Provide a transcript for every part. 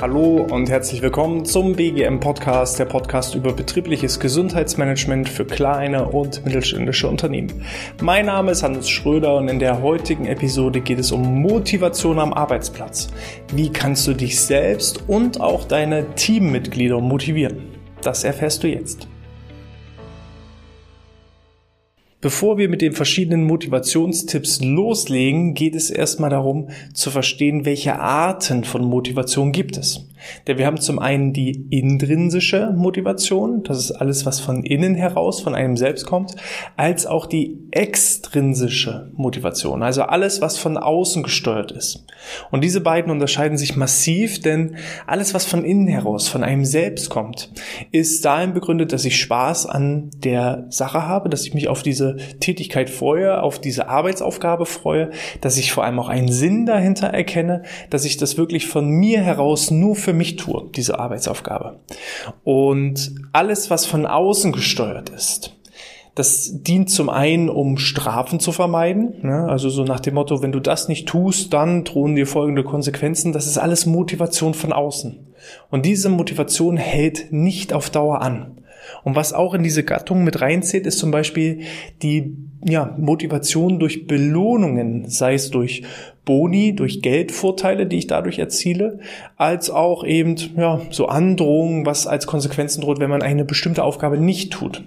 Hallo und herzlich willkommen zum BGM Podcast, der Podcast über betriebliches Gesundheitsmanagement für kleine und mittelständische Unternehmen. Mein Name ist Hannes Schröder und in der heutigen Episode geht es um Motivation am Arbeitsplatz. Wie kannst du dich selbst und auch deine Teammitglieder motivieren? Das erfährst du jetzt. Bevor wir mit den verschiedenen Motivationstipps loslegen, geht es erstmal darum zu verstehen, welche Arten von Motivation gibt es. Denn wir haben zum einen die intrinsische Motivation, das ist alles, was von innen heraus, von einem selbst kommt, als auch die extrinsische Motivation, also alles, was von außen gesteuert ist. Und diese beiden unterscheiden sich massiv, denn alles, was von innen heraus, von einem selbst kommt, ist dahin begründet, dass ich Spaß an der Sache habe, dass ich mich auf diese Tätigkeit freue, auf diese Arbeitsaufgabe freue, dass ich vor allem auch einen Sinn dahinter erkenne, dass ich das wirklich von mir heraus nur für mich tue, diese Arbeitsaufgabe. Und alles, was von außen gesteuert ist, das dient zum einen, um Strafen zu vermeiden. Ne? Also so nach dem Motto, wenn du das nicht tust, dann drohen dir folgende Konsequenzen. Das ist alles Motivation von außen. Und diese Motivation hält nicht auf Dauer an. Und was auch in diese Gattung mit reinzählt, ist zum Beispiel die ja, Motivation durch Belohnungen, sei es durch Boni, durch Geldvorteile, die ich dadurch erziele, als auch eben ja, so Androhungen, was als Konsequenzen droht, wenn man eine bestimmte Aufgabe nicht tut.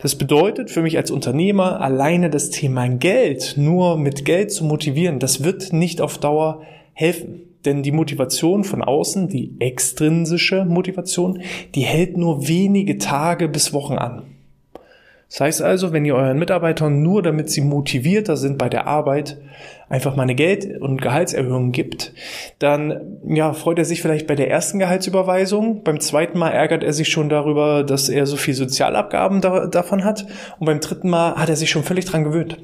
Das bedeutet für mich als Unternehmer, alleine das Thema Geld nur mit Geld zu motivieren, das wird nicht auf Dauer helfen. Denn die Motivation von außen, die extrinsische Motivation, die hält nur wenige Tage bis Wochen an. Das heißt also, wenn ihr euren Mitarbeitern nur damit sie motivierter sind bei der Arbeit, einfach mal eine Geld- und Gehaltserhöhung gibt, dann ja, freut er sich vielleicht bei der ersten Gehaltsüberweisung, beim zweiten Mal ärgert er sich schon darüber, dass er so viel Sozialabgaben da, davon hat und beim dritten Mal hat er sich schon völlig dran gewöhnt.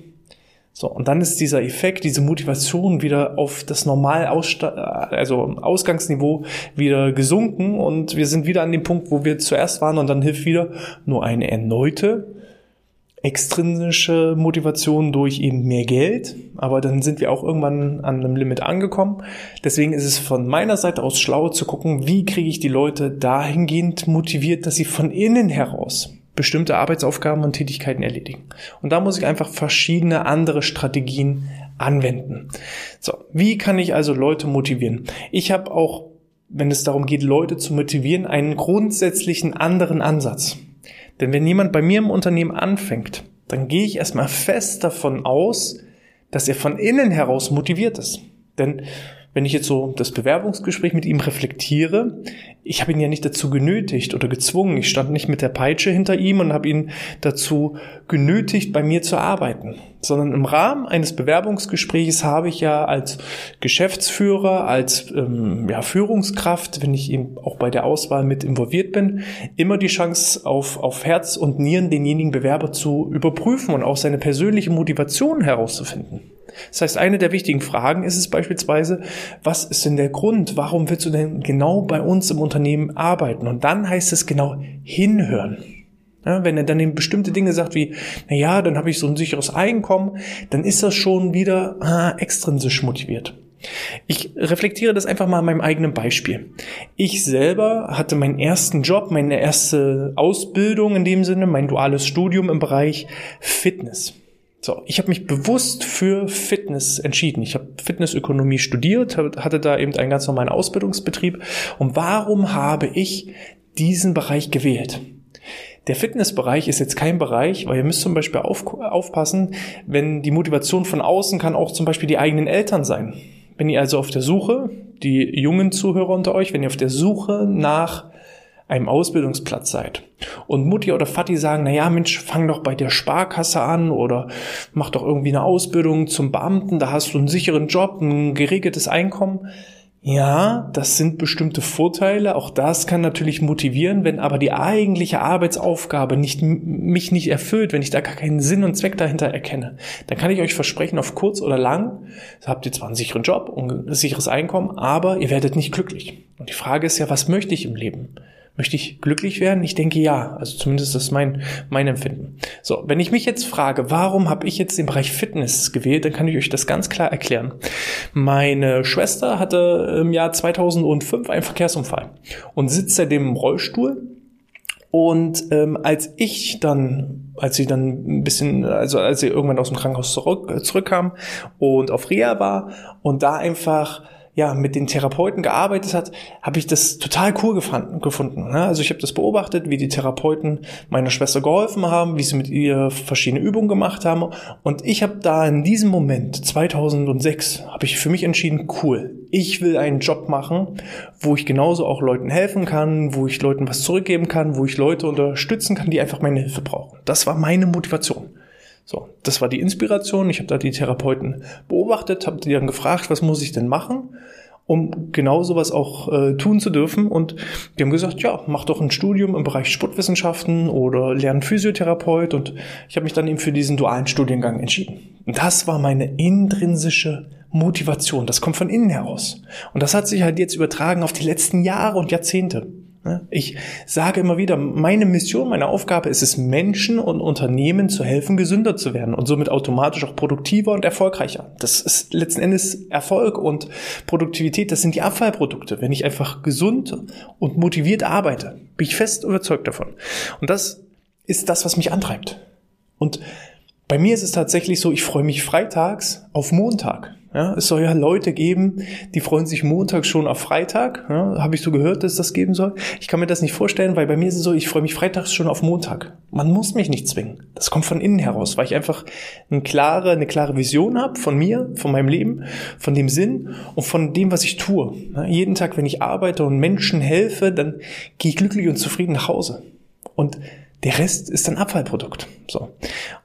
So, und dann ist dieser Effekt, diese Motivation wieder auf das normal also Ausgangsniveau wieder gesunken und wir sind wieder an dem Punkt, wo wir zuerst waren und dann hilft wieder nur eine erneute extrinsische Motivation durch eben mehr Geld, aber dann sind wir auch irgendwann an einem Limit angekommen. Deswegen ist es von meiner Seite aus schlauer zu gucken, wie kriege ich die Leute dahingehend motiviert, dass sie von innen heraus bestimmte Arbeitsaufgaben und Tätigkeiten erledigen. Und da muss ich einfach verschiedene andere Strategien anwenden. So, wie kann ich also Leute motivieren? Ich habe auch, wenn es darum geht, Leute zu motivieren, einen grundsätzlichen anderen Ansatz. Denn wenn jemand bei mir im Unternehmen anfängt, dann gehe ich erstmal fest davon aus, dass er von innen heraus motiviert ist. Denn wenn ich jetzt so das Bewerbungsgespräch mit ihm reflektiere, ich habe ihn ja nicht dazu genötigt oder gezwungen. Ich stand nicht mit der Peitsche hinter ihm und habe ihn dazu genötigt, bei mir zu arbeiten, sondern im Rahmen eines Bewerbungsgesprächs habe ich ja als Geschäftsführer, als ähm, ja, Führungskraft, wenn ich eben auch bei der Auswahl mit involviert bin, immer die Chance auf, auf Herz und Nieren denjenigen Bewerber zu überprüfen und auch seine persönliche Motivation herauszufinden. Das heißt, eine der wichtigen Fragen ist es beispielsweise, was ist denn der Grund? Warum willst du denn genau bei uns im Unternehmen arbeiten? Und dann heißt es genau hinhören. Ja, wenn er dann eben bestimmte Dinge sagt wie, na ja, dann habe ich so ein sicheres Einkommen, dann ist das schon wieder ah, extrinsisch motiviert. Ich reflektiere das einfach mal an meinem eigenen Beispiel. Ich selber hatte meinen ersten Job, meine erste Ausbildung in dem Sinne, mein duales Studium im Bereich Fitness. So, ich habe mich bewusst für Fitness entschieden. Ich habe Fitnessökonomie studiert, hatte da eben einen ganz normalen Ausbildungsbetrieb. Und warum habe ich diesen Bereich gewählt? Der Fitnessbereich ist jetzt kein Bereich, weil ihr müsst zum Beispiel auf, aufpassen, wenn die Motivation von außen kann auch zum Beispiel die eigenen Eltern sein. Wenn ihr also auf der Suche, die jungen Zuhörer unter euch, wenn ihr auf der Suche nach einem Ausbildungsplatz seid und Mutti oder Vati sagen, na ja, Mensch, fang doch bei der Sparkasse an oder mach doch irgendwie eine Ausbildung zum Beamten, da hast du einen sicheren Job, ein geregeltes Einkommen. Ja, das sind bestimmte Vorteile. Auch das kann natürlich motivieren, wenn aber die eigentliche Arbeitsaufgabe nicht, mich nicht erfüllt, wenn ich da gar keinen Sinn und Zweck dahinter erkenne, dann kann ich euch versprechen, auf kurz oder lang habt ihr zwar einen sicheren Job und ein sicheres Einkommen, aber ihr werdet nicht glücklich. Und die Frage ist ja, was möchte ich im Leben? Möchte ich glücklich werden? Ich denke ja. Also zumindest ist das mein, mein Empfinden. So, wenn ich mich jetzt frage, warum habe ich jetzt den Bereich Fitness gewählt, dann kann ich euch das ganz klar erklären. Meine Schwester hatte im Jahr 2005 einen Verkehrsunfall und sitzt seitdem im Rollstuhl und ähm, als ich dann, als sie dann ein bisschen, also als sie irgendwann aus dem Krankenhaus zurück, äh, zurückkam und auf Reha war und da einfach ja, mit den Therapeuten gearbeitet hat, habe ich das total cool gefunden. Ne? Also ich habe das beobachtet, wie die Therapeuten meiner Schwester geholfen haben, wie sie mit ihr verschiedene Übungen gemacht haben. Und ich habe da in diesem Moment, 2006, habe ich für mich entschieden, cool, ich will einen Job machen, wo ich genauso auch Leuten helfen kann, wo ich Leuten was zurückgeben kann, wo ich Leute unterstützen kann, die einfach meine Hilfe brauchen. Das war meine Motivation. So, das war die Inspiration. Ich habe da die Therapeuten beobachtet, habe die dann gefragt, was muss ich denn machen, um genau sowas auch äh, tun zu dürfen. Und die haben gesagt, ja, mach doch ein Studium im Bereich Sportwissenschaften oder lern Physiotherapeut. Und ich habe mich dann eben für diesen dualen Studiengang entschieden. Und das war meine intrinsische Motivation. Das kommt von innen heraus. Und das hat sich halt jetzt übertragen auf die letzten Jahre und Jahrzehnte. Ne? Ich sage immer wieder, meine Mission, meine Aufgabe ist es, Menschen und Unternehmen zu helfen, gesünder zu werden und somit automatisch auch produktiver und erfolgreicher. Das ist letzten Endes Erfolg und Produktivität, das sind die Abfallprodukte. Wenn ich einfach gesund und motiviert arbeite, bin ich fest überzeugt davon. Und das ist das, was mich antreibt. Und bei mir ist es tatsächlich so, ich freue mich freitags auf Montag. Ja, es soll ja Leute geben, die freuen sich montags schon auf Freitag. Ja, Habe ich so gehört, dass das geben soll. Ich kann mir das nicht vorstellen, weil bei mir ist es so, ich freue mich freitags schon auf Montag. Man muss mich nicht zwingen. Das kommt von innen heraus, weil ich einfach eine klare, eine klare Vision habe von mir, von meinem Leben, von dem Sinn und von dem, was ich tue. Ja, jeden Tag, wenn ich arbeite und Menschen helfe, dann gehe ich glücklich und zufrieden nach Hause. Und der Rest ist ein Abfallprodukt. So.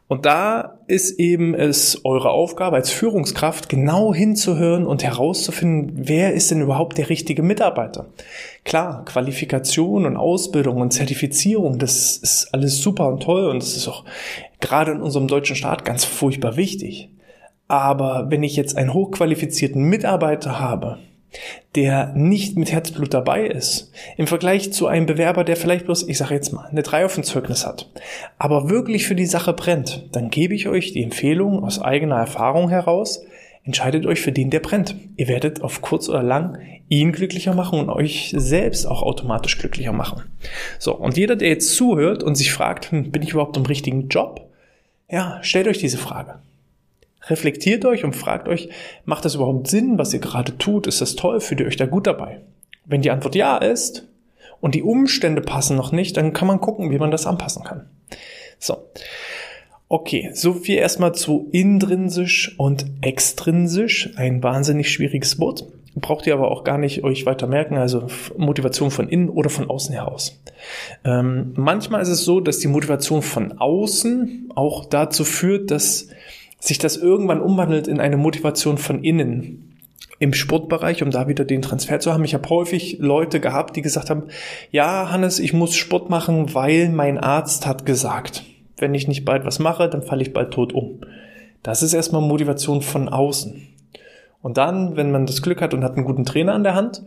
Und da ist eben es eure Aufgabe als Führungskraft, genau hinzuhören und herauszufinden, wer ist denn überhaupt der richtige Mitarbeiter. Klar, Qualifikation und Ausbildung und Zertifizierung, das ist alles super und toll und das ist auch gerade in unserem deutschen Staat ganz furchtbar wichtig. Aber wenn ich jetzt einen hochqualifizierten Mitarbeiter habe, der nicht mit Herzblut dabei ist, im Vergleich zu einem Bewerber, der vielleicht bloß, ich sage jetzt mal, eine 3 auf dem Zeugnis hat, aber wirklich für die Sache brennt, dann gebe ich euch die Empfehlung aus eigener Erfahrung heraus, entscheidet euch für den, der brennt. Ihr werdet auf kurz oder lang ihn glücklicher machen und euch selbst auch automatisch glücklicher machen. So, und jeder, der jetzt zuhört und sich fragt, hm, bin ich überhaupt im richtigen Job? Ja, stellt euch diese Frage. Reflektiert euch und fragt euch, macht das überhaupt Sinn, was ihr gerade tut? Ist das toll? Fühlt ihr euch da gut dabei? Wenn die Antwort ja ist und die Umstände passen noch nicht, dann kann man gucken, wie man das anpassen kann. So. Okay, so viel erstmal zu intrinsisch und extrinsisch. Ein wahnsinnig schwieriges Wort. Braucht ihr aber auch gar nicht euch weiter merken, also Motivation von innen oder von außen heraus. Ähm, manchmal ist es so, dass die Motivation von außen auch dazu führt, dass sich das irgendwann umwandelt in eine Motivation von innen im Sportbereich, um da wieder den Transfer zu haben. Ich habe häufig Leute gehabt, die gesagt haben, ja, Hannes, ich muss Sport machen, weil mein Arzt hat gesagt, wenn ich nicht bald was mache, dann falle ich bald tot um. Das ist erstmal Motivation von außen. Und dann, wenn man das Glück hat und hat einen guten Trainer an der Hand,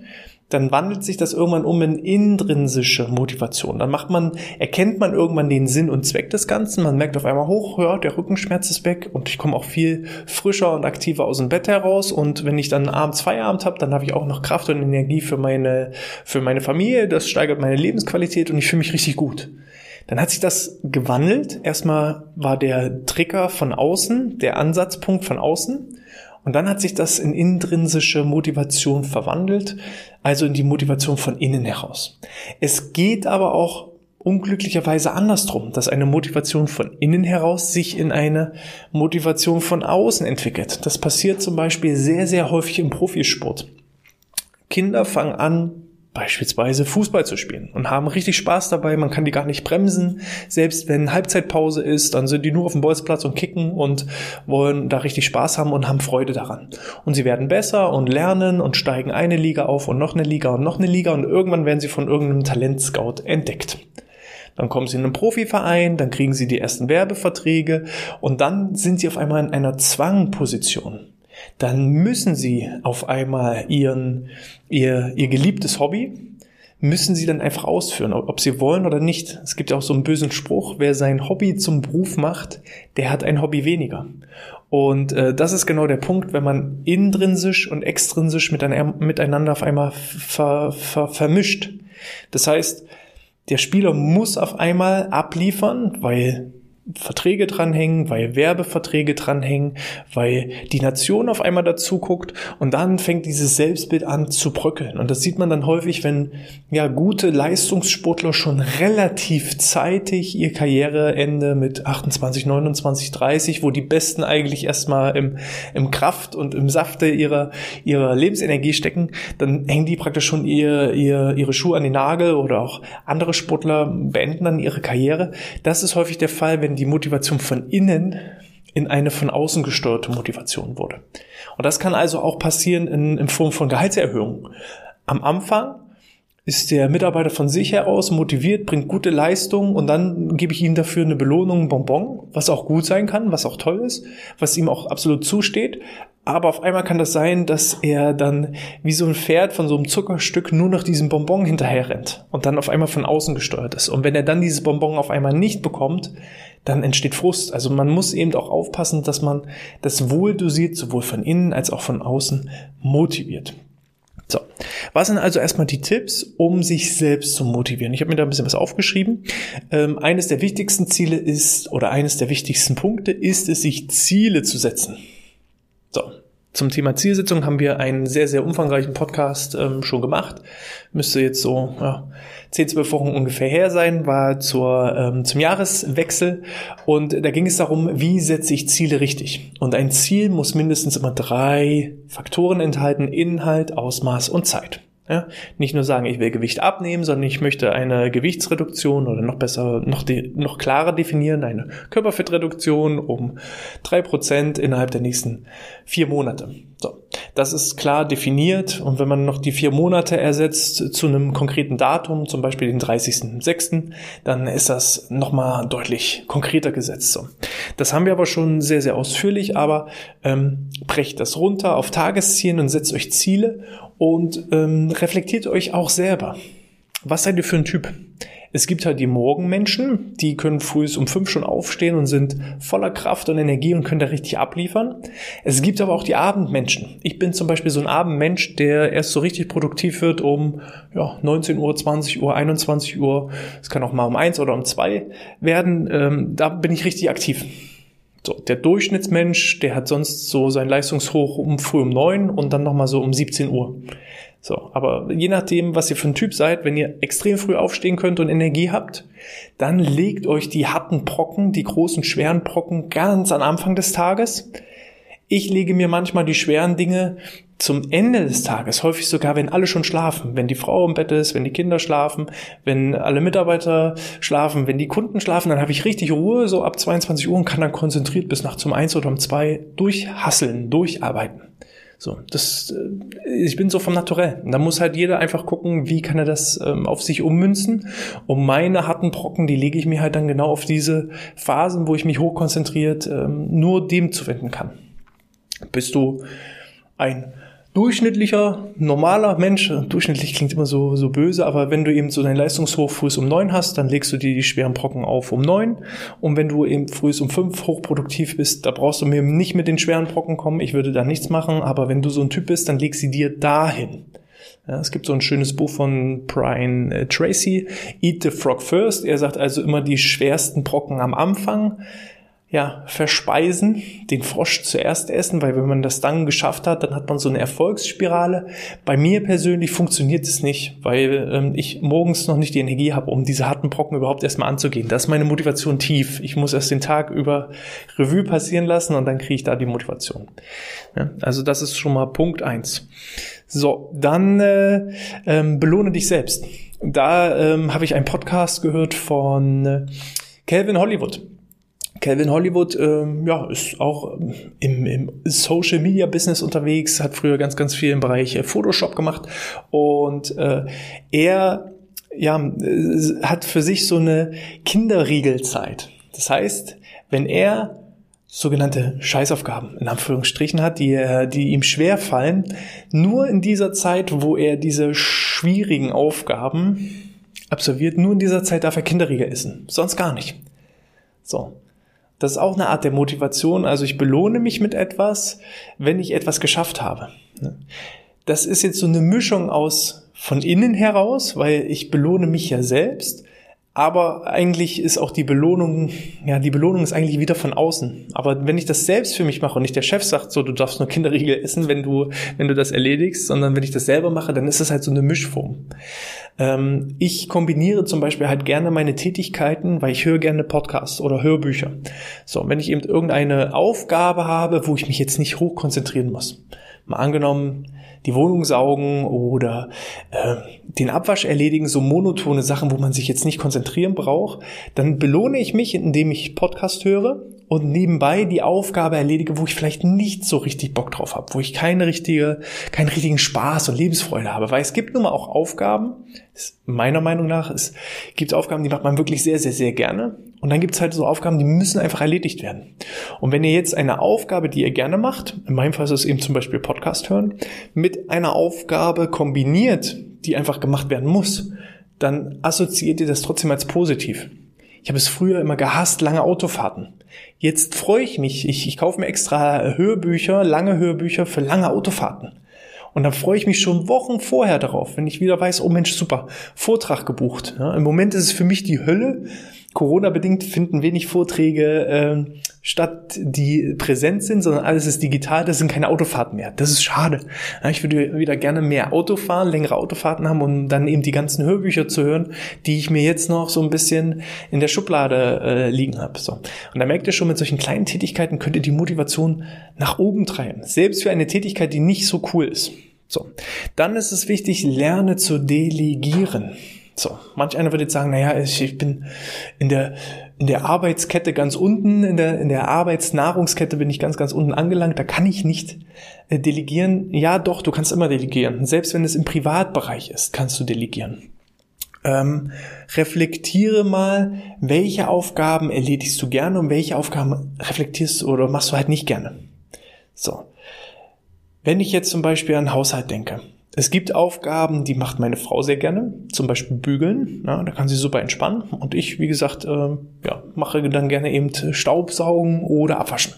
dann wandelt sich das irgendwann um in intrinsische Motivation. Dann macht man, erkennt man irgendwann den Sinn und Zweck des Ganzen. Man merkt auf einmal hoch, ja, der Rückenschmerz ist weg und ich komme auch viel frischer und aktiver aus dem Bett heraus. Und wenn ich dann abends Feierabend habe, dann habe ich auch noch Kraft und Energie für meine, für meine Familie. Das steigert meine Lebensqualität und ich fühle mich richtig gut. Dann hat sich das gewandelt. Erstmal war der Trigger von außen, der Ansatzpunkt von außen. Und dann hat sich das in intrinsische Motivation verwandelt, also in die Motivation von innen heraus. Es geht aber auch unglücklicherweise andersrum, dass eine Motivation von innen heraus sich in eine Motivation von außen entwickelt. Das passiert zum Beispiel sehr, sehr häufig im Profisport. Kinder fangen an, beispielsweise Fußball zu spielen und haben richtig Spaß dabei. Man kann die gar nicht bremsen. Selbst wenn Halbzeitpause ist, dann sind die nur auf dem Bolzplatz und kicken und wollen da richtig Spaß haben und haben Freude daran. Und sie werden besser und lernen und steigen eine Liga auf und noch eine Liga und noch eine Liga und irgendwann werden sie von irgendeinem Talentscout entdeckt. Dann kommen sie in einen Profiverein, dann kriegen sie die ersten Werbeverträge und dann sind sie auf einmal in einer Zwangposition dann müssen sie auf einmal ihren, ihr, ihr geliebtes Hobby müssen sie dann einfach ausführen, ob sie wollen oder nicht. Es gibt ja auch so einen bösen Spruch, wer sein Hobby zum Beruf macht, der hat ein Hobby weniger. Und äh, das ist genau der Punkt, wenn man intrinsisch und extrinsisch miteinander auf einmal ver, ver, vermischt. Das heißt, der Spieler muss auf einmal abliefern, weil Verträge dranhängen, weil Werbeverträge dranhängen, weil die Nation auf einmal dazu guckt und dann fängt dieses Selbstbild an zu bröckeln. Und das sieht man dann häufig, wenn ja gute Leistungssportler schon relativ zeitig ihr Karriereende mit 28, 29, 30, wo die Besten eigentlich erstmal im, im Kraft und im Safte ihrer, ihrer Lebensenergie stecken, dann hängen die praktisch schon ihr, ihr, ihre Schuhe an den Nagel oder auch andere Sportler beenden dann ihre Karriere. Das ist häufig der Fall, wenn die Motivation von innen in eine von außen gesteuerte Motivation wurde. Und das kann also auch passieren in, in Form von Gehaltserhöhungen. Am Anfang ist der Mitarbeiter von sich heraus motiviert, bringt gute Leistung und dann gebe ich ihm dafür eine Belohnung, ein Bonbon, was auch gut sein kann, was auch toll ist, was ihm auch absolut zusteht. Aber auf einmal kann das sein, dass er dann wie so ein Pferd von so einem Zuckerstück nur noch diesem Bonbon hinterher rennt und dann auf einmal von außen gesteuert ist. Und wenn er dann dieses Bonbon auf einmal nicht bekommt, dann entsteht Frust. Also man muss eben auch aufpassen, dass man das wohl dosiert, sowohl von innen als auch von außen motiviert. So, was sind also erstmal die Tipps, um sich selbst zu motivieren? Ich habe mir da ein bisschen was aufgeschrieben. Ähm, eines der wichtigsten Ziele ist, oder eines der wichtigsten Punkte ist es, sich Ziele zu setzen. So, zum Thema Zielsetzung haben wir einen sehr, sehr umfangreichen Podcast ähm, schon gemacht. Müsste jetzt so ja, 10, 12 Wochen ungefähr her sein, war zur, ähm, zum Jahreswechsel. Und da ging es darum, wie setze ich Ziele richtig. Und ein Ziel muss mindestens immer drei Faktoren enthalten, Inhalt, Ausmaß und Zeit. Ja, nicht nur sagen, ich will Gewicht abnehmen, sondern ich möchte eine Gewichtsreduktion oder noch besser, noch, de, noch klarer definieren, eine Körperfettreduktion um drei Prozent innerhalb der nächsten vier Monate. So, das ist klar definiert und wenn man noch die vier Monate ersetzt zu einem konkreten Datum, zum Beispiel den 30.06., dann ist das nochmal deutlich konkreter gesetzt. So. Das haben wir aber schon sehr, sehr ausführlich, aber ähm, brecht das runter auf Tageszielen und setzt euch Ziele und ähm, reflektiert euch auch selber. Was seid ihr für ein Typ? Es gibt halt die Morgenmenschen, die können früh um fünf schon aufstehen und sind voller Kraft und Energie und können da richtig abliefern. Es gibt aber auch die Abendmenschen. Ich bin zum Beispiel so ein Abendmensch, der erst so richtig produktiv wird um ja, 19 Uhr, 20 Uhr, 21 Uhr. Es kann auch mal um eins oder um zwei werden. Ähm, da bin ich richtig aktiv. So, der Durchschnittsmensch, der hat sonst so sein Leistungshoch um früh um neun und dann nochmal so um 17 Uhr. So, aber je nachdem, was ihr für ein Typ seid, wenn ihr extrem früh aufstehen könnt und Energie habt, dann legt euch die harten Brocken, die großen schweren Brocken ganz am Anfang des Tages. Ich lege mir manchmal die schweren Dinge zum Ende des Tages, häufig sogar, wenn alle schon schlafen, wenn die Frau im Bett ist, wenn die Kinder schlafen, wenn alle Mitarbeiter schlafen, wenn die Kunden schlafen, dann habe ich richtig Ruhe, so ab 22 Uhr und kann dann konzentriert bis nachts um eins oder um zwei durchhasseln, durcharbeiten. So, das, äh, ich bin so vom Naturell. Da muss halt jeder einfach gucken, wie kann er das ähm, auf sich ummünzen. Und meine harten Brocken, die lege ich mir halt dann genau auf diese Phasen, wo ich mich hochkonzentriert ähm, nur dem zuwenden kann. Bist du ein durchschnittlicher, normaler Mensch, durchschnittlich klingt immer so, so böse, aber wenn du eben so dein Leistungshoch früh um neun hast, dann legst du dir die schweren Brocken auf um neun. Und wenn du eben früh um fünf hochproduktiv bist, da brauchst du mir nicht mit den schweren Brocken kommen. Ich würde da nichts machen, aber wenn du so ein Typ bist, dann leg sie dir dahin. Ja, es gibt so ein schönes Buch von Brian äh, Tracy, Eat the Frog First. Er sagt also immer die schwersten Brocken am Anfang ja, verspeisen, den Frosch zuerst essen, weil wenn man das dann geschafft hat, dann hat man so eine Erfolgsspirale. Bei mir persönlich funktioniert es nicht, weil ähm, ich morgens noch nicht die Energie habe, um diese harten Brocken überhaupt erstmal anzugehen. Das ist meine Motivation tief. Ich muss erst den Tag über Revue passieren lassen und dann kriege ich da die Motivation. Ja, also das ist schon mal Punkt eins. So, dann äh, ähm, belohne dich selbst. Da ähm, habe ich einen Podcast gehört von äh, Calvin Hollywood. Calvin Hollywood ähm, ja, ist auch im, im Social Media Business unterwegs, hat früher ganz, ganz viel im Bereich äh, Photoshop gemacht und äh, er ja, äh, hat für sich so eine Kinderriegelzeit. Das heißt, wenn er sogenannte Scheißaufgaben in Anführungsstrichen hat, die, die ihm schwer fallen, nur in dieser Zeit, wo er diese schwierigen Aufgaben absolviert, nur in dieser Zeit darf er Kinderriegel essen, sonst gar nicht. So. Das ist auch eine Art der Motivation. Also ich belohne mich mit etwas, wenn ich etwas geschafft habe. Das ist jetzt so eine Mischung aus von innen heraus, weil ich belohne mich ja selbst aber eigentlich ist auch die Belohnung, ja, die Belohnung ist eigentlich wieder von außen. Aber wenn ich das selbst für mich mache und nicht der Chef sagt, so, du darfst nur Kinderriegel essen, wenn du, wenn du das erledigst, sondern wenn ich das selber mache, dann ist es halt so eine Mischform. Ähm, ich kombiniere zum Beispiel halt gerne meine Tätigkeiten, weil ich höre gerne Podcasts oder Hörbücher. So, wenn ich eben irgendeine Aufgabe habe, wo ich mich jetzt nicht hoch konzentrieren muss. Mal angenommen, die Wohnung saugen oder äh, den Abwasch erledigen, so monotone Sachen, wo man sich jetzt nicht konzentrieren braucht, dann belohne ich mich, indem ich Podcast höre und nebenbei die Aufgabe erledige, wo ich vielleicht nicht so richtig Bock drauf habe, wo ich keine richtige, keinen richtigen Spaß und Lebensfreude habe. Weil es gibt nun mal auch Aufgaben, meiner Meinung nach, es gibt Aufgaben, die macht man wirklich sehr, sehr, sehr gerne. Und dann gibt es halt so Aufgaben, die müssen einfach erledigt werden. Und wenn ihr jetzt eine Aufgabe, die ihr gerne macht, in meinem Fall ist es eben zum Beispiel Podcast hören, mit einer Aufgabe kombiniert, die einfach gemacht werden muss, dann assoziiert ihr das trotzdem als positiv. Ich habe es früher immer gehasst, lange Autofahrten. Jetzt freue ich mich. Ich, ich kaufe mir extra Hörbücher, lange Hörbücher für lange Autofahrten. Und dann freue ich mich schon Wochen vorher darauf, wenn ich wieder weiß, oh Mensch, super, Vortrag gebucht. Ja, Im Moment ist es für mich die Hölle. Corona-bedingt finden wenig Vorträge äh, statt, die präsent sind, sondern alles ist digital, das sind keine Autofahrten mehr. Das ist schade. Ja, ich würde wieder gerne mehr Auto fahren, längere Autofahrten haben, um dann eben die ganzen Hörbücher zu hören, die ich mir jetzt noch so ein bisschen in der Schublade äh, liegen habe. So. Und da merkt ihr schon, mit solchen kleinen Tätigkeiten könnt ihr die Motivation nach oben treiben. Selbst für eine Tätigkeit, die nicht so cool ist. So. Dann ist es wichtig, lerne zu delegieren. So, manch einer würde jetzt sagen, naja, ich, ich bin in der, in der Arbeitskette ganz unten, in der, in der Arbeitsnahrungskette bin ich ganz, ganz unten angelangt, da kann ich nicht äh, delegieren. Ja, doch, du kannst immer delegieren. Selbst wenn es im Privatbereich ist, kannst du delegieren. Ähm, reflektiere mal, welche Aufgaben erledigst du gerne und welche Aufgaben reflektierst du oder machst du halt nicht gerne. So. Wenn ich jetzt zum Beispiel an Haushalt denke, es gibt Aufgaben, die macht meine Frau sehr gerne, zum Beispiel bügeln. Ja, da kann sie super entspannen. Und ich, wie gesagt, äh, ja, mache dann gerne eben Staubsaugen oder Abwaschen.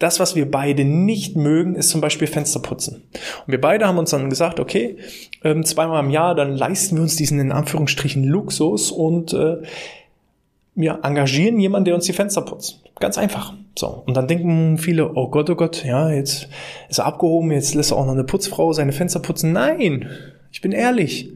Das, was wir beide nicht mögen, ist zum Beispiel Fensterputzen. Und wir beide haben uns dann gesagt, okay, ähm, zweimal im Jahr, dann leisten wir uns diesen in Anführungsstrichen Luxus und äh, ja, engagieren jemanden, der uns die Fenster putzt. Ganz einfach. So. Und dann denken viele, oh Gott, oh Gott, ja, jetzt ist er abgehoben, jetzt lässt er auch noch eine Putzfrau seine Fenster putzen. Nein! Ich bin ehrlich.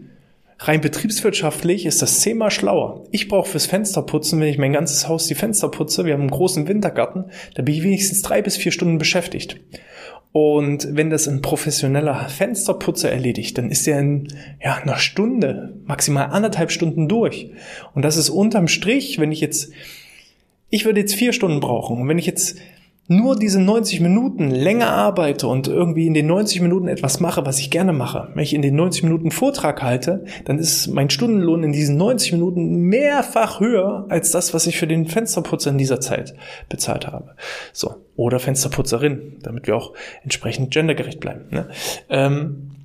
Rein betriebswirtschaftlich ist das zehnmal schlauer. Ich brauche fürs Fensterputzen, wenn ich mein ganzes Haus die Fenster putze, wir haben einen großen Wintergarten, da bin ich wenigstens drei bis vier Stunden beschäftigt. Und wenn das ein professioneller Fensterputzer erledigt, dann ist er in ja, einer Stunde, maximal anderthalb Stunden durch. Und das ist unterm Strich, wenn ich jetzt, ich würde jetzt vier Stunden brauchen. Und wenn ich jetzt nur diese 90 Minuten länger arbeite und irgendwie in den 90 Minuten etwas mache, was ich gerne mache, wenn ich in den 90 Minuten Vortrag halte, dann ist mein Stundenlohn in diesen 90 Minuten mehrfach höher als das, was ich für den Fensterputzer in dieser Zeit bezahlt habe. So. Oder Fensterputzerin, damit wir auch entsprechend gendergerecht bleiben. Ne? Ähm,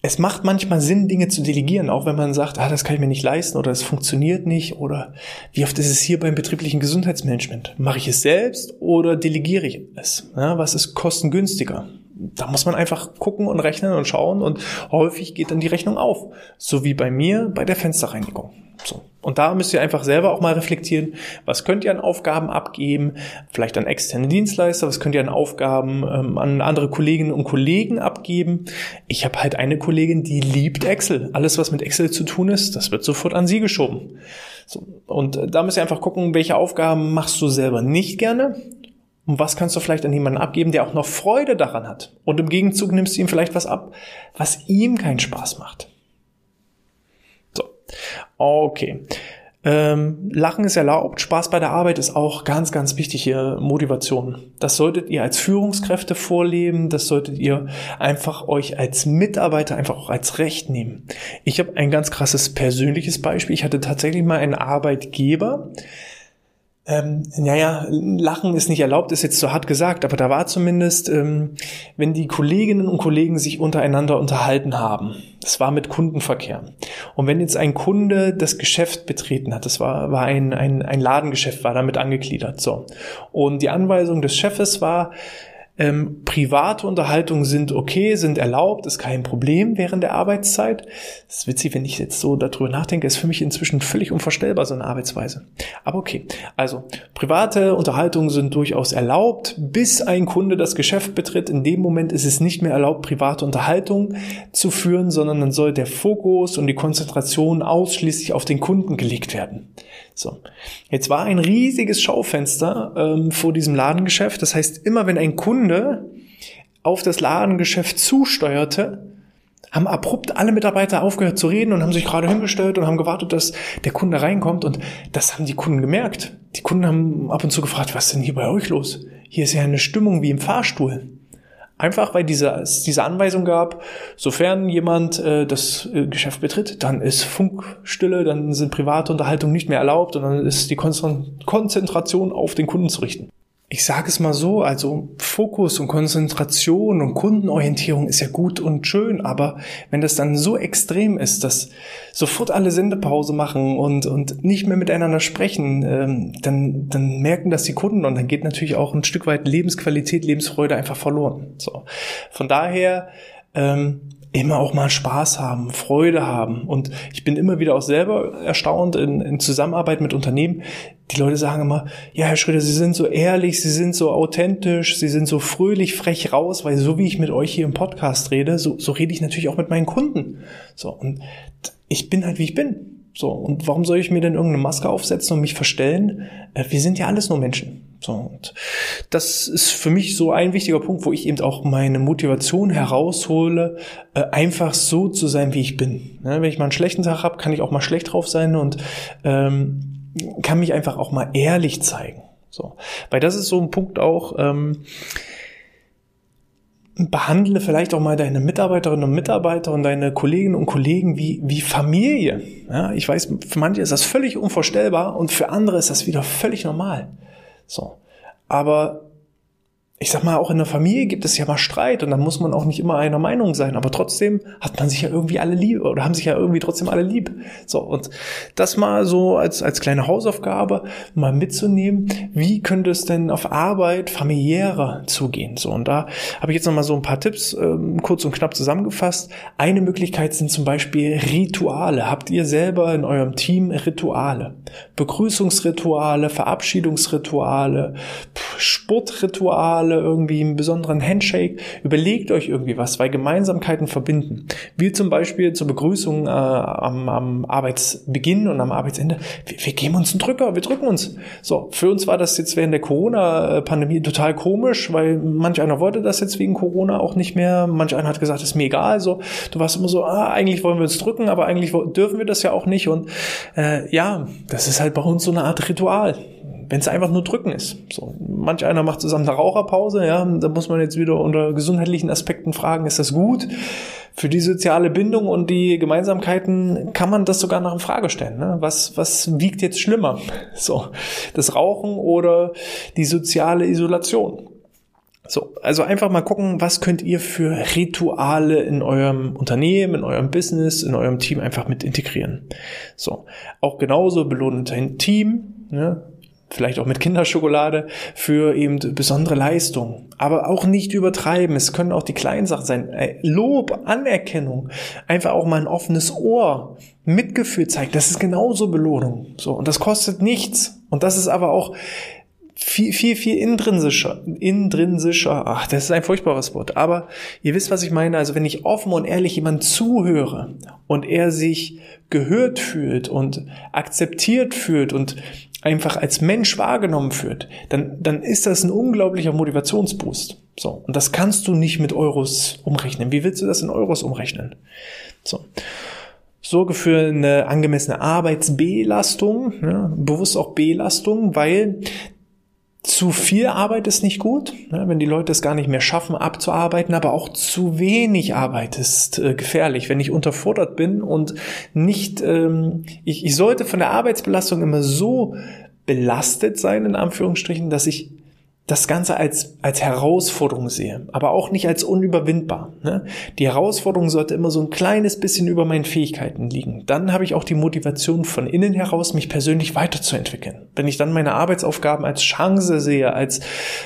es macht manchmal Sinn, Dinge zu delegieren, auch wenn man sagt, ah, das kann ich mir nicht leisten oder es funktioniert nicht oder wie oft ist es hier beim betrieblichen Gesundheitsmanagement? Mache ich es selbst oder delegiere ich es? Ja, was ist kostengünstiger? Da muss man einfach gucken und rechnen und schauen und häufig geht dann die Rechnung auf. So wie bei mir bei der Fensterreinigung. So. Und da müsst ihr einfach selber auch mal reflektieren, was könnt ihr an Aufgaben abgeben, vielleicht an externe Dienstleister, was könnt ihr an Aufgaben ähm, an andere Kolleginnen und Kollegen abgeben. Ich habe halt eine Kollegin, die liebt Excel. Alles, was mit Excel zu tun ist, das wird sofort an sie geschoben. So. Und äh, da müsst ihr einfach gucken, welche Aufgaben machst du selber nicht gerne und was kannst du vielleicht an jemanden abgeben, der auch noch Freude daran hat. Und im Gegenzug nimmst du ihm vielleicht was ab, was ihm keinen Spaß macht. Okay. Ähm, Lachen ist erlaubt, Spaß bei der Arbeit ist auch ganz, ganz wichtig hier, Motivation. Das solltet ihr als Führungskräfte vorleben, das solltet ihr einfach euch als Mitarbeiter einfach auch als Recht nehmen. Ich habe ein ganz krasses persönliches Beispiel. Ich hatte tatsächlich mal einen Arbeitgeber, ähm, naja, Lachen ist nicht erlaubt, ist jetzt so hart gesagt, aber da war zumindest, ähm, wenn die Kolleginnen und Kollegen sich untereinander unterhalten haben, das war mit Kundenverkehr. Und wenn jetzt ein Kunde das Geschäft betreten hat, das war, war ein, ein, ein Ladengeschäft, war damit angegliedert, so. Und die Anweisung des Chefes war, ähm, private Unterhaltungen sind okay, sind erlaubt, ist kein Problem während der Arbeitszeit. Das ist witzig, wenn ich jetzt so darüber nachdenke, ist für mich inzwischen völlig unvorstellbar, so eine Arbeitsweise. Aber okay, also private Unterhaltungen sind durchaus erlaubt, bis ein Kunde das Geschäft betritt. In dem Moment ist es nicht mehr erlaubt, private Unterhaltungen zu führen, sondern dann soll der Fokus und die Konzentration ausschließlich auf den Kunden gelegt werden. So, jetzt war ein riesiges Schaufenster ähm, vor diesem Ladengeschäft. Das heißt, immer wenn ein Kunde auf das Ladengeschäft zusteuerte, haben abrupt alle Mitarbeiter aufgehört zu reden und haben sich gerade hingestellt und haben gewartet, dass der Kunde reinkommt. Und das haben die Kunden gemerkt. Die Kunden haben ab und zu gefragt, was ist denn hier bei euch los? Hier ist ja eine Stimmung wie im Fahrstuhl. Einfach weil diese, es diese Anweisung gab, sofern jemand äh, das äh, Geschäft betritt, dann ist Funkstille, dann sind private Unterhaltungen nicht mehr erlaubt und dann ist die Konzentration auf den Kunden zu richten ich sage es mal so, also Fokus und Konzentration und Kundenorientierung ist ja gut und schön, aber wenn das dann so extrem ist, dass sofort alle Sendepause machen und, und nicht mehr miteinander sprechen, ähm, dann, dann merken das die Kunden und dann geht natürlich auch ein Stück weit Lebensqualität, Lebensfreude einfach verloren. So. Von daher ähm, immer auch mal Spaß haben, Freude haben. Und ich bin immer wieder auch selber erstaunt in, in Zusammenarbeit mit Unternehmen. Die Leute sagen immer, ja, Herr Schröder, Sie sind so ehrlich, Sie sind so authentisch, Sie sind so fröhlich, frech raus, weil so wie ich mit euch hier im Podcast rede, so, so rede ich natürlich auch mit meinen Kunden. So, und ich bin halt wie ich bin. So, und warum soll ich mir denn irgendeine Maske aufsetzen und mich verstellen? Äh, wir sind ja alles nur Menschen. So, und das ist für mich so ein wichtiger Punkt, wo ich eben auch meine Motivation heraushole, äh, einfach so zu sein, wie ich bin. Wenn ich mal einen schlechten Tag habe, kann ich auch mal schlecht drauf sein und ähm, kann mich einfach auch mal ehrlich zeigen. So, weil das ist so ein Punkt auch. Ähm, behandle vielleicht auch mal deine Mitarbeiterinnen und Mitarbeiter und deine Kolleginnen und Kollegen wie, wie Familie. Ja, ich weiß, für manche ist das völlig unvorstellbar und für andere ist das wieder völlig normal. So. Aber ich sag mal, auch in der Familie gibt es ja mal Streit und dann muss man auch nicht immer einer Meinung sein, aber trotzdem hat man sich ja irgendwie alle lieb oder haben sich ja irgendwie trotzdem alle lieb. So, und das mal so als, als kleine Hausaufgabe mal mitzunehmen, wie könnte es denn auf Arbeit familiärer zugehen? So, und da habe ich jetzt nochmal so ein paar Tipps ähm, kurz und knapp zusammengefasst. Eine Möglichkeit sind zum Beispiel Rituale. Habt ihr selber in eurem Team Rituale? Begrüßungsrituale, Verabschiedungsrituale, Sportrituale, Rituale, irgendwie einen besonderen Handshake. Überlegt euch irgendwie was, weil Gemeinsamkeiten verbinden. Wir zum Beispiel zur Begrüßung äh, am, am Arbeitsbeginn und am Arbeitsende, wir, wir geben uns einen Drücker, wir drücken uns. So, für uns war das jetzt während der Corona-Pandemie total komisch, weil manch einer wollte das jetzt wegen Corona auch nicht mehr. Manch einer hat gesagt, ist mir egal. So, du warst immer so, ah, eigentlich wollen wir uns drücken, aber eigentlich dürfen wir das ja auch nicht. Und äh, ja, das ist halt bei uns so eine Art Ritual wenn es einfach nur drücken ist. So, manch einer macht zusammen eine Raucherpause, ja, da muss man jetzt wieder unter gesundheitlichen Aspekten fragen, ist das gut? Für die soziale Bindung und die Gemeinsamkeiten kann man das sogar noch in Frage stellen. Ne? Was, was wiegt jetzt schlimmer? So, das Rauchen oder die soziale Isolation? So, also einfach mal gucken, was könnt ihr für Rituale in eurem Unternehmen, in eurem Business, in eurem Team einfach mit integrieren. So, auch genauso belohnt dein Team, ne? Vielleicht auch mit Kinderschokolade für eben besondere Leistungen. Aber auch nicht übertreiben. Es können auch die kleinen Sachen sein. Lob, Anerkennung, einfach auch mal ein offenes Ohr, Mitgefühl zeigen. Das ist genauso Belohnung. So. Und das kostet nichts. Und das ist aber auch viel, viel, viel intrinsischer, intrinsischer, ach, das ist ein furchtbares Wort, aber ihr wisst, was ich meine, also wenn ich offen und ehrlich jemand zuhöre und er sich gehört fühlt und akzeptiert fühlt und einfach als Mensch wahrgenommen führt, dann, dann ist das ein unglaublicher Motivationsboost. So. Und das kannst du nicht mit Euros umrechnen. Wie willst du das in Euros umrechnen? So. Sorge für eine angemessene Arbeitsbelastung, ja, bewusst auch Belastung, weil zu viel Arbeit ist nicht gut, ne, wenn die Leute es gar nicht mehr schaffen, abzuarbeiten, aber auch zu wenig Arbeit ist äh, gefährlich, wenn ich unterfordert bin und nicht, ähm, ich, ich sollte von der Arbeitsbelastung immer so belastet sein, in Anführungsstrichen, dass ich das Ganze als, als Herausforderung sehe, aber auch nicht als unüberwindbar. Ne? Die Herausforderung sollte immer so ein kleines bisschen über meinen Fähigkeiten liegen. Dann habe ich auch die Motivation von innen heraus, mich persönlich weiterzuentwickeln. Wenn ich dann meine Arbeitsaufgaben als Chance sehe, als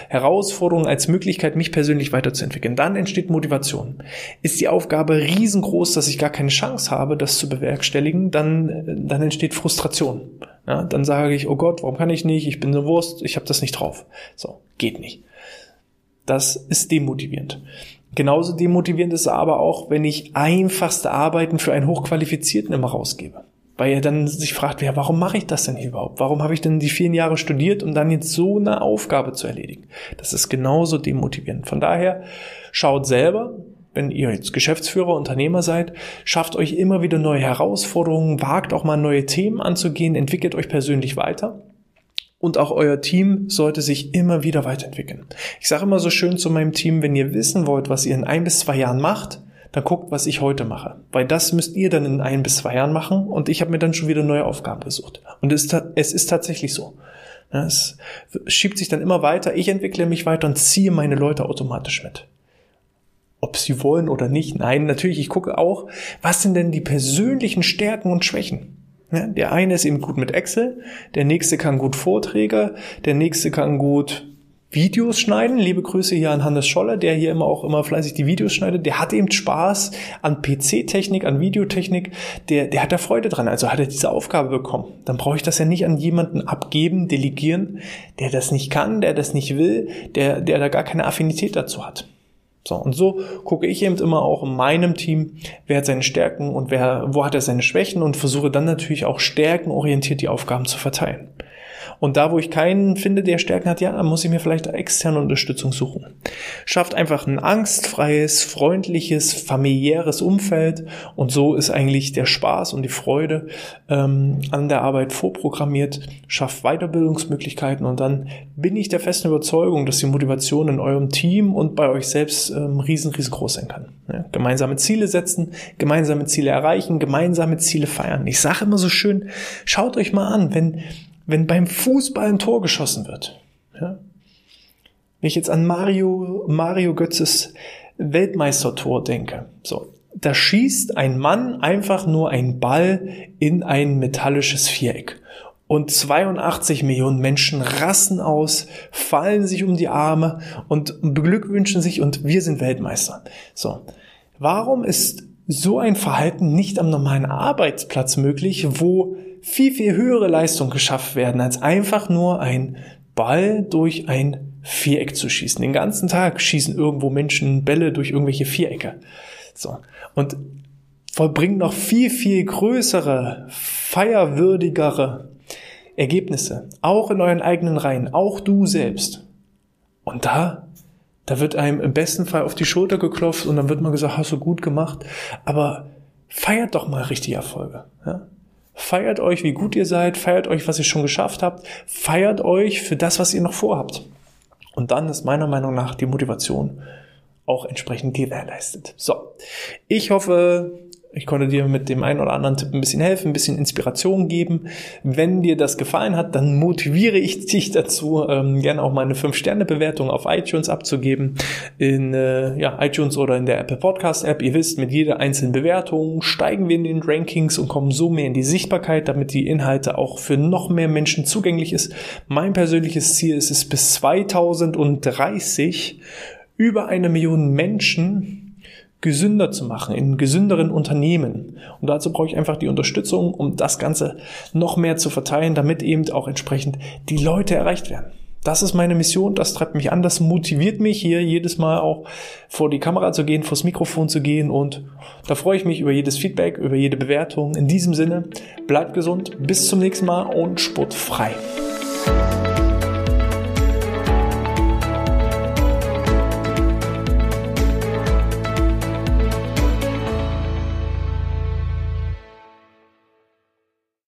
Herausforderung, als Möglichkeit, mich persönlich weiterzuentwickeln, dann entsteht Motivation. Ist die Aufgabe riesengroß, dass ich gar keine Chance habe, das zu bewerkstelligen, dann, dann entsteht Frustration. Ja, dann sage ich, oh Gott, warum kann ich nicht? Ich bin eine Wurst, ich habe das nicht drauf. So, geht nicht. Das ist demotivierend. Genauso demotivierend ist es aber auch, wenn ich einfachste Arbeiten für einen Hochqualifizierten immer rausgebe. Weil er dann sich fragt, ja, warum mache ich das denn überhaupt? Warum habe ich denn die vielen Jahre studiert, um dann jetzt so eine Aufgabe zu erledigen? Das ist genauso demotivierend. Von daher schaut selber, wenn ihr jetzt Geschäftsführer, Unternehmer seid, schafft euch immer wieder neue Herausforderungen, wagt auch mal neue Themen anzugehen, entwickelt euch persönlich weiter. Und auch euer Team sollte sich immer wieder weiterentwickeln. Ich sage immer so schön zu meinem Team, wenn ihr wissen wollt, was ihr in ein bis zwei Jahren macht, dann guckt, was ich heute mache. Weil das müsst ihr dann in ein bis zwei Jahren machen und ich habe mir dann schon wieder neue Aufgaben gesucht. Und es, es ist tatsächlich so. Es schiebt sich dann immer weiter, ich entwickle mich weiter und ziehe meine Leute automatisch mit ob sie wollen oder nicht. Nein, natürlich, ich gucke auch, was sind denn die persönlichen Stärken und Schwächen. Ja, der eine ist eben gut mit Excel, der nächste kann gut Vorträge, der nächste kann gut Videos schneiden. Liebe Grüße hier an Hannes Scholler, der hier immer auch immer fleißig die Videos schneidet. Der hat eben Spaß an PC-Technik, an Videotechnik. Der, der hat da Freude dran. Also hat er diese Aufgabe bekommen. Dann brauche ich das ja nicht an jemanden abgeben, delegieren, der das nicht kann, der das nicht will, der, der da gar keine Affinität dazu hat. So, und so gucke ich eben immer auch in meinem Team, wer hat seine Stärken und wer, wo hat er seine Schwächen und versuche dann natürlich auch stärkenorientiert die Aufgaben zu verteilen. Und da, wo ich keinen finde, der Stärken hat, ja, muss ich mir vielleicht externe Unterstützung suchen. Schafft einfach ein angstfreies, freundliches, familiäres Umfeld und so ist eigentlich der Spaß und die Freude ähm, an der Arbeit vorprogrammiert. Schafft Weiterbildungsmöglichkeiten und dann bin ich der festen Überzeugung, dass die Motivation in eurem Team und bei euch selbst ähm, riesen, riesengroß sein kann. Ja, gemeinsame Ziele setzen, gemeinsame Ziele erreichen, gemeinsame Ziele feiern. Ich sage immer so schön, schaut euch mal an, wenn wenn beim Fußball ein Tor geschossen wird, ja, wenn ich jetzt an Mario, Mario Götzes Weltmeistertor denke, so, da schießt ein Mann einfach nur einen Ball in ein metallisches Viereck. Und 82 Millionen Menschen rassen aus, fallen sich um die Arme und beglückwünschen sich und wir sind Weltmeister. So. Warum ist so ein Verhalten nicht am normalen Arbeitsplatz möglich, wo viel, viel höhere Leistung geschafft werden, als einfach nur ein Ball durch ein Viereck zu schießen. Den ganzen Tag schießen irgendwo Menschen Bälle durch irgendwelche Vierecke. So. Und vollbringen noch viel, viel größere, feierwürdigere Ergebnisse. Auch in euren eigenen Reihen. Auch du selbst. Und da, da wird einem im besten Fall auf die Schulter geklopft und dann wird man gesagt, hast du gut gemacht. Aber feiert doch mal richtige Erfolge. Ja? Feiert euch, wie gut ihr seid, feiert euch, was ihr schon geschafft habt, feiert euch für das, was ihr noch vorhabt. Und dann ist meiner Meinung nach die Motivation auch entsprechend gewährleistet. So, ich hoffe, ich konnte dir mit dem einen oder anderen Tipp ein bisschen helfen, ein bisschen Inspiration geben. Wenn dir das gefallen hat, dann motiviere ich dich dazu, ähm, gerne auch mal eine 5-Sterne-Bewertung auf iTunes abzugeben. In äh, ja, iTunes oder in der Apple Podcast App. Ihr wisst, mit jeder einzelnen Bewertung steigen wir in den Rankings und kommen so mehr in die Sichtbarkeit, damit die Inhalte auch für noch mehr Menschen zugänglich ist. Mein persönliches Ziel ist es bis 2030 über eine Million Menschen gesünder zu machen, in gesünderen Unternehmen. Und dazu brauche ich einfach die Unterstützung, um das Ganze noch mehr zu verteilen, damit eben auch entsprechend die Leute erreicht werden. Das ist meine Mission, das treibt mich an, das motiviert mich hier jedes Mal auch vor die Kamera zu gehen, vors Mikrofon zu gehen und da freue ich mich über jedes Feedback, über jede Bewertung. In diesem Sinne, bleibt gesund, bis zum nächsten Mal und sportfrei.